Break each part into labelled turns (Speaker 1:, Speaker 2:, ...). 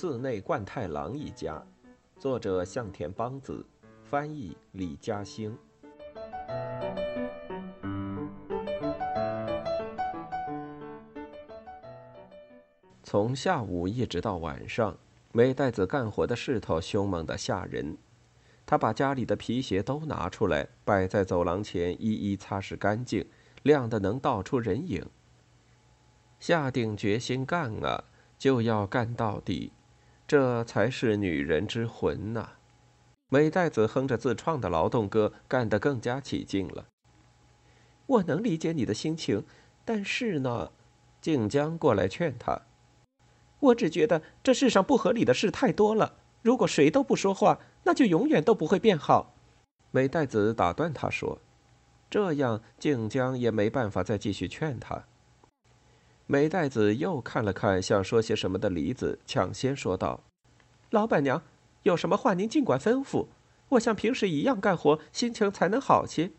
Speaker 1: 寺内贯太郎一家，作者向田邦子，翻译李嘉兴。从下午一直到晚上，美代子干活的势头凶猛的吓人。他把家里的皮鞋都拿出来，摆在走廊前，一一擦拭干净，亮的能道出人影。下定决心干啊，就要干到底。这才是女人之魂呐！美代子哼着自创的劳动歌，干得更加起劲了。我能理解你的心情，但是呢，静江过来劝他。我只觉得这世上不合理的事太多了。如果谁都不说话，那就永远都不会变好。美代子打断他说：“这样，静江也没办法再继续劝他。”美代子又看了看想说些什么的梨子，抢先说道：“老板娘，有什么话您尽管吩咐，我像平时一样干活，心情才能好些。”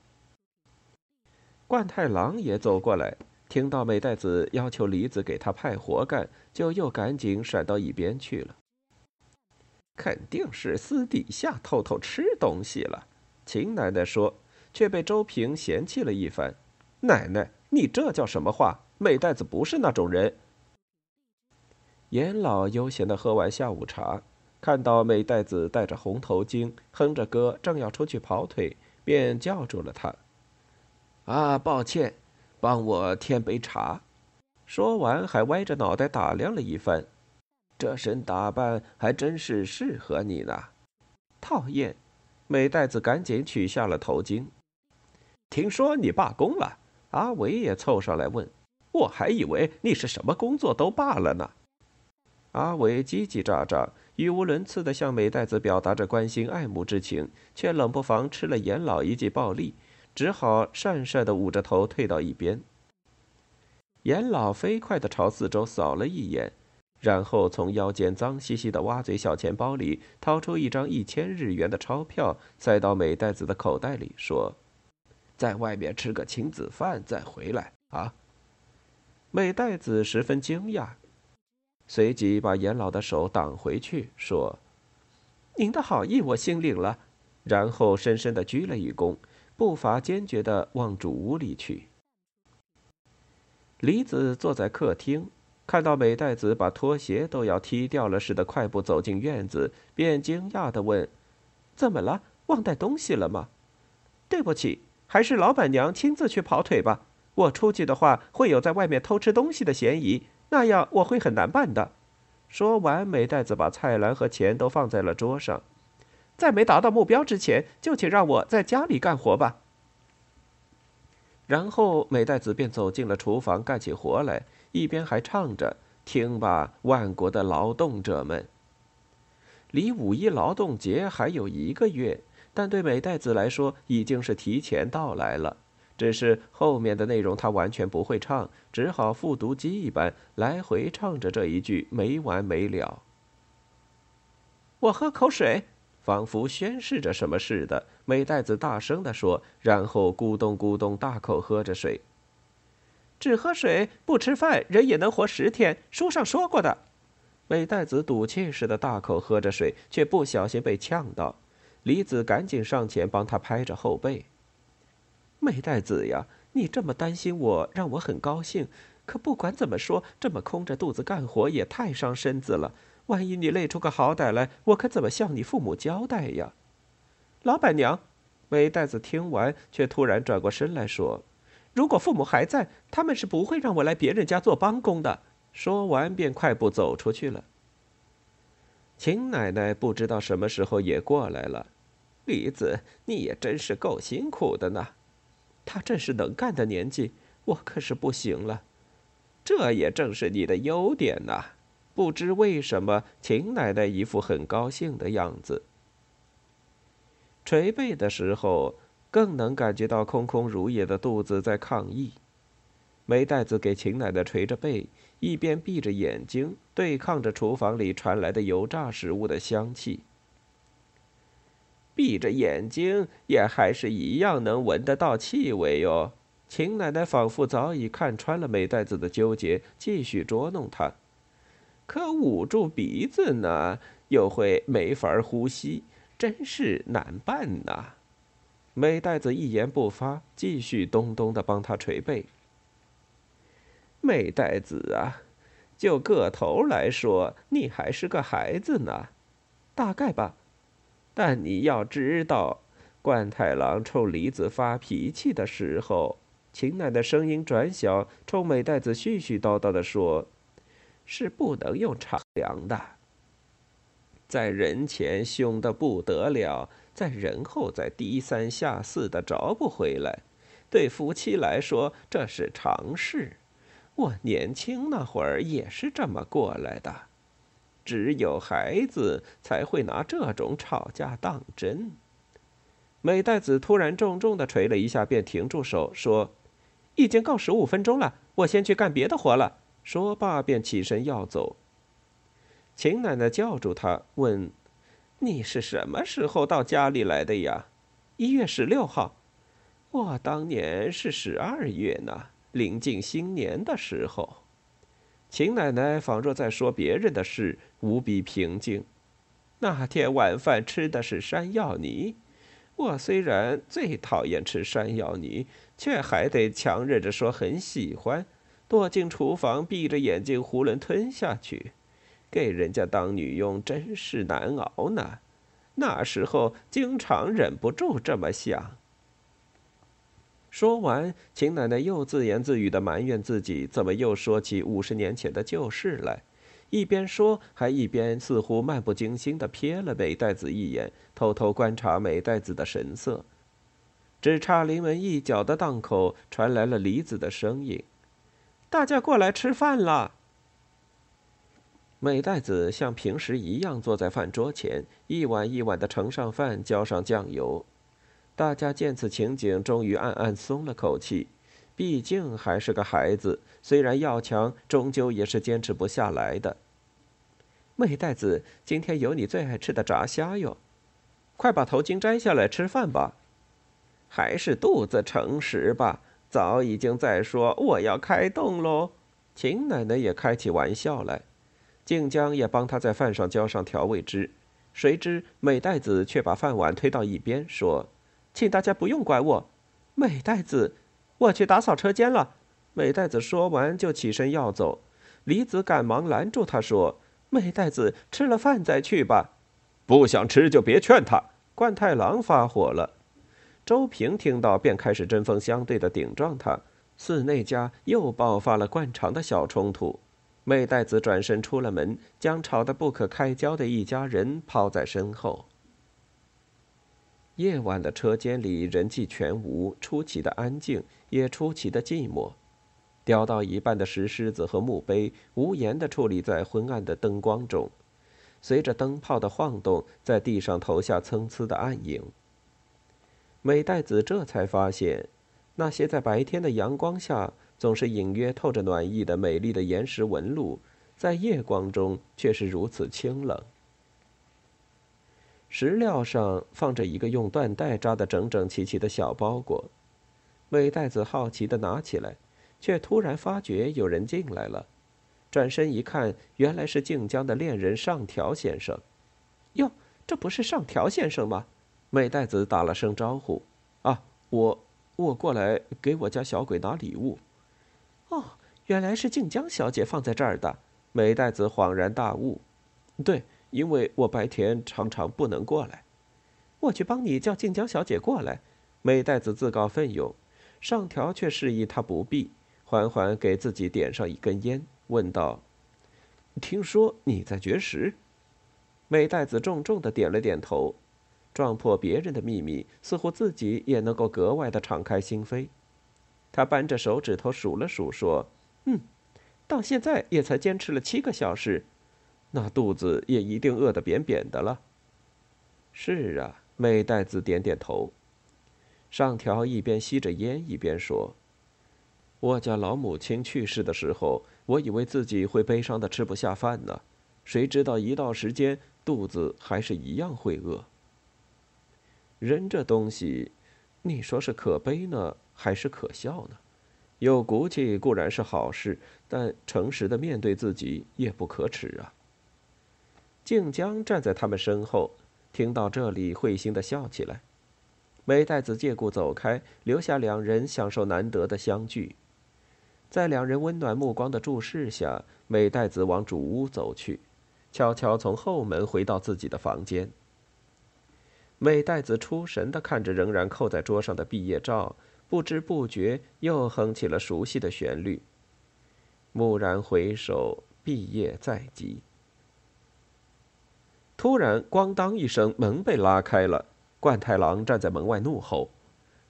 Speaker 1: 冠太郎也走过来，听到美代子要求梨子给他派活干，就又赶紧闪到一边去了。肯定是私底下偷偷吃东西了，秦奶奶说，却被周平嫌弃了一番：“奶奶，你这叫什么话？”美代子不是那种人。严老悠闲的喝完下午茶，看到美代子戴着红头巾，哼着歌，正要出去跑腿，便叫住了他。啊，抱歉，帮我添杯茶。说完，还歪着脑袋打量了一番，这身打扮还真是适合你呢。讨厌，美代子赶紧取下了头巾。听说你罢工了？阿伟也凑上来问。我还以为你是什么工作都罢了呢。阿伟叽叽喳喳、语无伦次地向美代子表达着关心爱慕之情，却冷不防吃了严老一记暴力，只好讪讪地捂着头退到一边。严老飞快地朝四周扫了一眼，然后从腰间脏兮兮的挖嘴小钱包里掏出一张一千日元的钞票，塞到美代子的口袋里，说：“在外面吃个亲子饭再回来啊。”美代子十分惊讶，随即把严老的手挡回去，说：“您的好意我心领了。”然后深深的鞠了一躬，步伐坚决的往主屋里去。李子坐在客厅，看到美代子把拖鞋都要踢掉了似的快步走进院子，便惊讶的问：“怎么了？忘带东西了吗？”“对不起，还是老板娘亲自去跑腿吧。”我出去的话，会有在外面偷吃东西的嫌疑，那样我会很难办的。说完，美袋子把菜篮和钱都放在了桌上。在没达到目标之前，就请让我在家里干活吧。然后，美袋子便走进了厨房，干起活来，一边还唱着：“听吧，万国的劳动者们，离五一劳动节还有一个月，但对美袋子来说，已经是提前到来了。”只是后面的内容他完全不会唱，只好复读机一般来回唱着这一句没完没了。我喝口水，仿佛宣誓着什么似的，美代子大声地说，然后咕咚咕咚大口喝着水。只喝水不吃饭，人也能活十天，书上说过的。美代子赌气似的大口喝着水，却不小心被呛到，李子赶紧上前帮他拍着后背。美代子呀，你这么担心我，让我很高兴。可不管怎么说，这么空着肚子干活也太伤身子了。万一你累出个好歹来，我可怎么向你父母交代呀？老板娘，美代子听完，却突然转过身来说：“如果父母还在，他们是不会让我来别人家做帮工的。”说完，便快步走出去了。秦奶奶不知道什么时候也过来了。李子，你也真是够辛苦的呢。他正是能干的年纪，我可是不行了。这也正是你的优点呐。不知为什么，秦奶奶一副很高兴的样子。捶背的时候，更能感觉到空空如也的肚子在抗议。梅袋子给秦奶奶捶着背，一边闭着眼睛对抗着厨房里传来的油炸食物的香气。闭着眼睛也还是一样能闻得到气味哟。秦奶奶仿佛早已看穿了美代子的纠结，继续捉弄她。可捂住鼻子呢，又会没法呼吸，真是难办呐。美袋子一言不发，继续咚咚的帮他捶背。美袋子啊，就个头来说，你还是个孩子呢，大概吧。但你要知道，冠太郎冲梨子发脾气的时候，秦奶奶声音转小，冲美袋子絮絮叨叨的说。是不能用长粮的，在人前凶的不得了，在人后再低三下四的找不回来。对夫妻来说，这是常事。我年轻那会儿也是这么过来的。只有孩子才会拿这种吵架当真。美代子突然重重的捶了一下，便停住手，说：“已经够十五分钟了，我先去干别的活了。”说罢，便起身要走。秦奶奶叫住他，问：“你是什么时候到家里来的呀？”“一月十六号。”“我当年是十二月呢，临近新年的时候。”秦奶奶仿若在说别人的事，无比平静。那天晚饭吃的是山药泥，我虽然最讨厌吃山药泥，却还得强忍着说很喜欢。躲进厨房，闭着眼睛囫囵吞下去，给人家当女佣真是难熬呢。那时候经常忍不住这么想。说完，秦奶奶又自言自语的埋怨自己怎么又说起五十年前的旧事来，一边说还一边似乎漫不经心的瞥了美代子一眼，偷偷观察美代子的神色。只差临门一脚的档口，传来了李子的声音。大家过来吃饭了。美代子像平时一样坐在饭桌前，一碗一碗的盛上饭，浇上酱油。大家见此情景，终于暗暗松了口气。毕竟还是个孩子，虽然要强，终究也是坚持不下来的。美代子，今天有你最爱吃的炸虾哟，快把头巾摘下来吃饭吧。还是肚子诚实吧。早已经在说我要开动喽，秦奶奶也开起玩笑来，静江也帮他在饭上浇上调味汁，谁知美代子却把饭碗推到一边，说：“请大家不用管我。”美代子，我去打扫车间了。美代子说完就起身要走，李子赶忙拦住他说：“美代子吃了饭再去吧，
Speaker 2: 不想吃就别劝他。”
Speaker 1: 冠太郎发火了。周平听到，便开始针锋相对的顶撞他。寺内家又爆发了惯常的小冲突。美代子转身出了门，将吵得不可开交的一家人抛在身后。夜晚的车间里人迹全无，出奇的安静，也出奇的寂寞。雕到一半的石狮子和墓碑无言地矗立在昏暗的灯光中，随着灯泡的晃动，在地上投下参差的暗影。美代子这才发现，那些在白天的阳光下总是隐约透着暖意的美丽的岩石纹路，在夜光中却是如此清冷。石料上放着一个用缎带扎得整整齐齐的小包裹，美代子好奇地拿起来，却突然发觉有人进来了。转身一看，原来是静江的恋人上条先生。哟，这不是上条先生吗？美代子打了声招呼：“啊，我我过来给我家小鬼拿礼物。”哦，原来是静江小姐放在这儿的。美代子恍然大悟：“对，因为我白天常常不能过来，我去帮你叫静江小姐过来。”美代子自告奋勇，上条却示意他不必，缓缓给自己点上一根烟，问道：“听说你在绝食？”美代子重重的点了点头。撞破别人的秘密，似乎自己也能够格外的敞开心扉。他扳着手指头数了数，说：“嗯，到现在也才坚持了七个小时，那肚子也一定饿得扁扁的了。”是啊，美代子点点头。上条一边吸着烟一边说：“我家老母亲去世的时候，我以为自己会悲伤的吃不下饭呢，谁知道一到时间，肚子还是一样会饿。”人这东西，你说是可悲呢，还是可笑呢？有骨气固然是好事，但诚实的面对自己也不可耻啊。静江站在他们身后，听到这里，会心的笑起来。美代子借故走开，留下两人享受难得的相聚。在两人温暖目光的注视下，美代子往主屋走去，悄悄从后门回到自己的房间。美代子出神的看着仍然扣在桌上的毕业照，不知不觉又哼起了熟悉的旋律。蓦然回首，毕业在即。突然，咣当一声，门被拉开了。冠太郎站在门外怒吼：“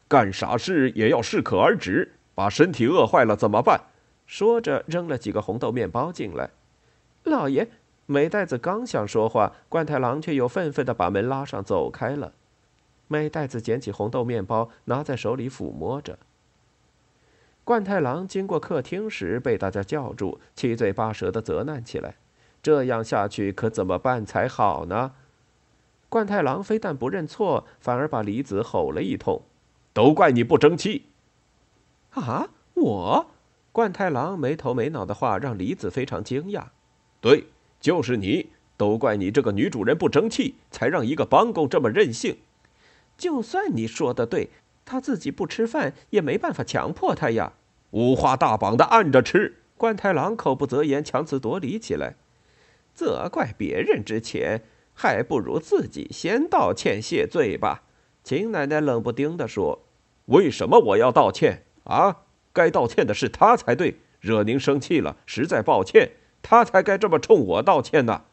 Speaker 2: 干傻事也要适可而止，把身体饿坏了怎么办？”
Speaker 1: 说着，扔了几个红豆面包进来。老爷，美代子刚想说话，冠太郎却又愤愤地把门拉上，走开了。美代子捡起红豆面包，拿在手里抚摸着。冠太郎经过客厅时，被大家叫住，七嘴八舌地责难起来。这样下去可怎么办才好呢？冠太郎非但不认错，反而把李子吼了一通：“
Speaker 2: 都怪你不争气！”
Speaker 1: 啊，我？冠太郎没头没脑的话让李子非常惊讶。
Speaker 2: 对，就是你！都怪你这个女主人不争气，才让一个帮工这么任性。
Speaker 1: 就算你说的对，他自己不吃饭也没办法强迫他呀。
Speaker 2: 五花大绑的按着吃。
Speaker 1: 冠太郎口不择言，强词夺理起来。责怪别人之前，还不如自己先道歉谢罪吧。秦奶奶冷不丁地说：“
Speaker 2: 为什么我要道歉啊？该道歉的是他才对，惹您生气了，实在抱歉。他才该这么冲我道歉呢。”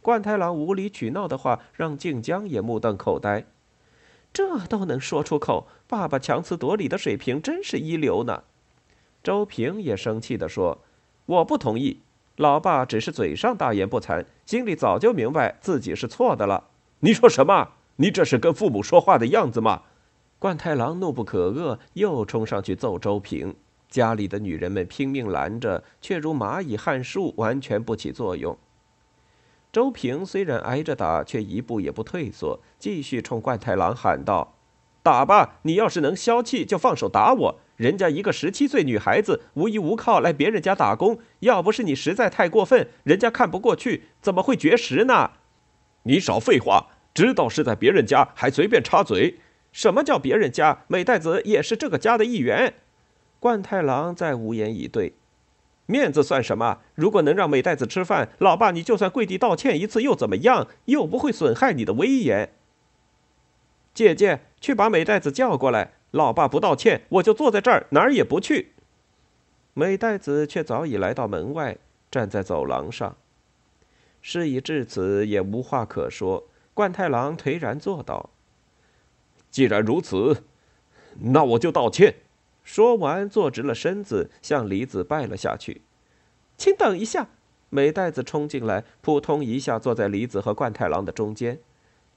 Speaker 1: 冠太郎无理取闹的话让静江也目瞪口呆。这都能说出口，爸爸强词夺理的水平真是一流呢。周平也生气地说：“我不同意。”老爸只是嘴上大言不惭，心里早就明白自己是错的了。
Speaker 2: 你说什么？你这是跟父母说话的样子吗？
Speaker 1: 冠太郎怒不可遏，又冲上去揍周平。家里的女人们拼命拦着，却如蚂蚁撼树，完全不起作用。周平虽然挨着打，却一步也不退缩，继续冲冠太郎喊道：“打吧！你要是能消气，就放手打我。”人家一个十七岁女孩子无依无靠来别人家打工，要不是你实在太过分，人家看不过去，怎么会绝食呢？
Speaker 2: 你少废话，知道是在别人家还随便插嘴？
Speaker 1: 什么叫别人家？美代子也是这个家的一员。冠太郎再无言以对，面子算什么？如果能让美代子吃饭，老爸你就算跪地道歉一次又怎么样？又不会损害你的威严。姐姐，去把美代子叫过来。老爸不道歉，我就坐在这儿，哪儿也不去。美代子却早已来到门外，站在走廊上。事已至此，也无话可说。冠太郎颓然坐道：“
Speaker 2: 既然如此，那我就道歉。”
Speaker 1: 说完，坐直了身子，向李子拜了下去。请等一下！美代子冲进来，扑通一下坐在李子和冠太郎的中间。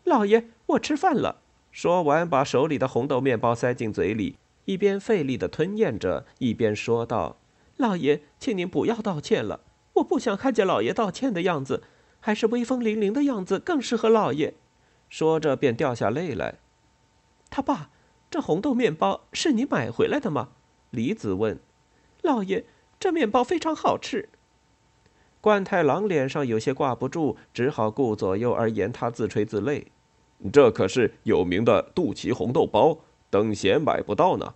Speaker 1: 老爷，我吃饭了。说完，把手里的红豆面包塞进嘴里，一边费力地吞咽着，一边说道：“老爷，请您不要道歉了，我不想看见老爷道歉的样子，还是威风凛凛的样子更适合老爷。”说着，便掉下泪来。他爸，这红豆面包是你买回来的吗？李子问。老爷，这面包非常好吃。冠太郎脸上有些挂不住，只好顾左右而言他自吹自擂。
Speaker 2: 这可是有名的肚脐红豆包，等闲买不到呢。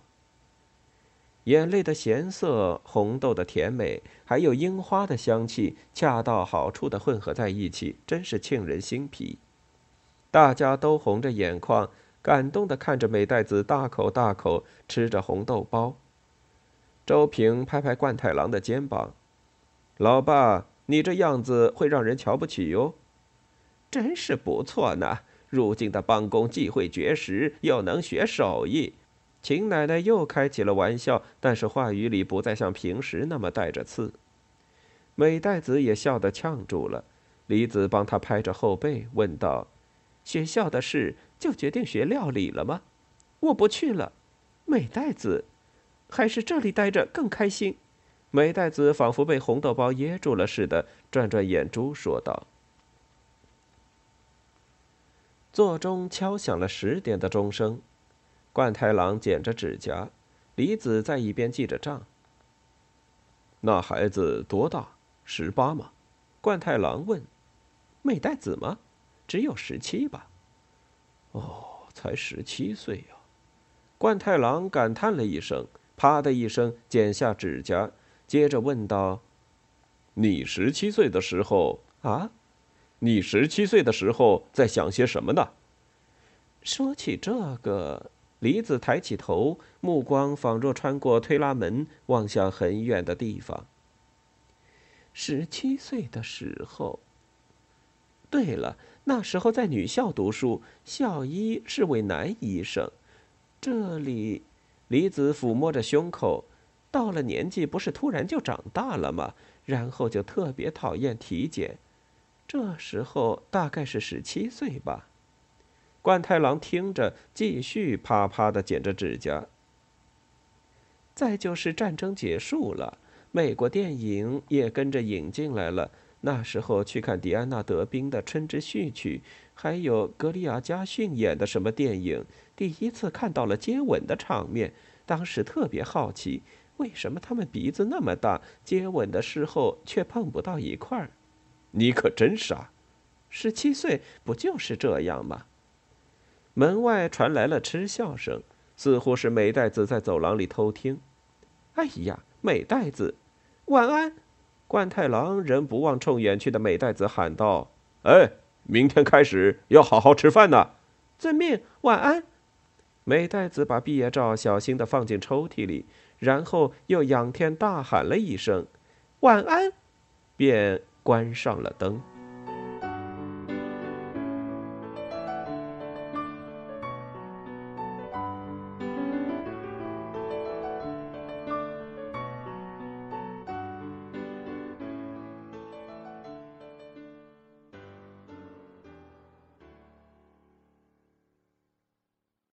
Speaker 1: 眼泪的咸涩，红豆的甜美，还有樱花的香气，恰到好处的混合在一起，真是沁人心脾。大家都红着眼眶，感动的看着美代子大口大口吃着红豆包。周平拍拍冠太郎的肩膀：“老爸，你这样子会让人瞧不起哟。”真是不错呢。入境的帮工既会绝食，又能学手艺。秦奶奶又开起了玩笑，但是话语里不再像平时那么带着刺。美代子也笑得呛住了。李子帮他拍着后背，问道：“学校的事就决定学料理了吗？”我不去了。美代子，还是这里待着更开心。美代子仿佛被红豆包噎住了似的，转转眼珠，说道。座钟敲响了十点的钟声，冠太郎剪着指甲，李子在一边记着账。
Speaker 2: 那孩子多大？十八吗？
Speaker 1: 冠太郎问。美代子吗？只有十七吧。
Speaker 2: 哦，才十七岁呀！
Speaker 1: 冠太郎感叹了一声，啪的一声剪下指甲，接着问道：“
Speaker 2: 你十七岁的时候
Speaker 1: 啊？
Speaker 2: 你十七岁的时候在想些什么呢？”
Speaker 1: 说起这个，梨子抬起头，目光仿若穿过推拉门，望向很远的地方。十七岁的时候。对了，那时候在女校读书，校医是位男医生。这里，李子抚摸着胸口，到了年纪不是突然就长大了吗？然后就特别讨厌体检。这时候大概是十七岁吧。冠太郎听着，继续啪啪的剪着指甲。再就是战争结束了，美国电影也跟着引进来了。那时候去看迪安娜德宾的《春之序曲》，还有格里亚加逊演的什么电影，第一次看到了接吻的场面。当时特别好奇，为什么他们鼻子那么大，接吻的时候却碰不到一块儿？
Speaker 2: 你可真傻！
Speaker 1: 十七岁不就是这样吗？门外传来了嗤笑声，似乎是美代子在走廊里偷听。哎呀，美代子，晚安。冠太郎仍不忘冲远去的美代子喊道：“
Speaker 2: 哎，明天开始要好好吃饭呢。”
Speaker 1: 遵命，晚安。美代子把毕业照小心地放进抽屉里，然后又仰天大喊了一声：“晚安！”便关上了灯。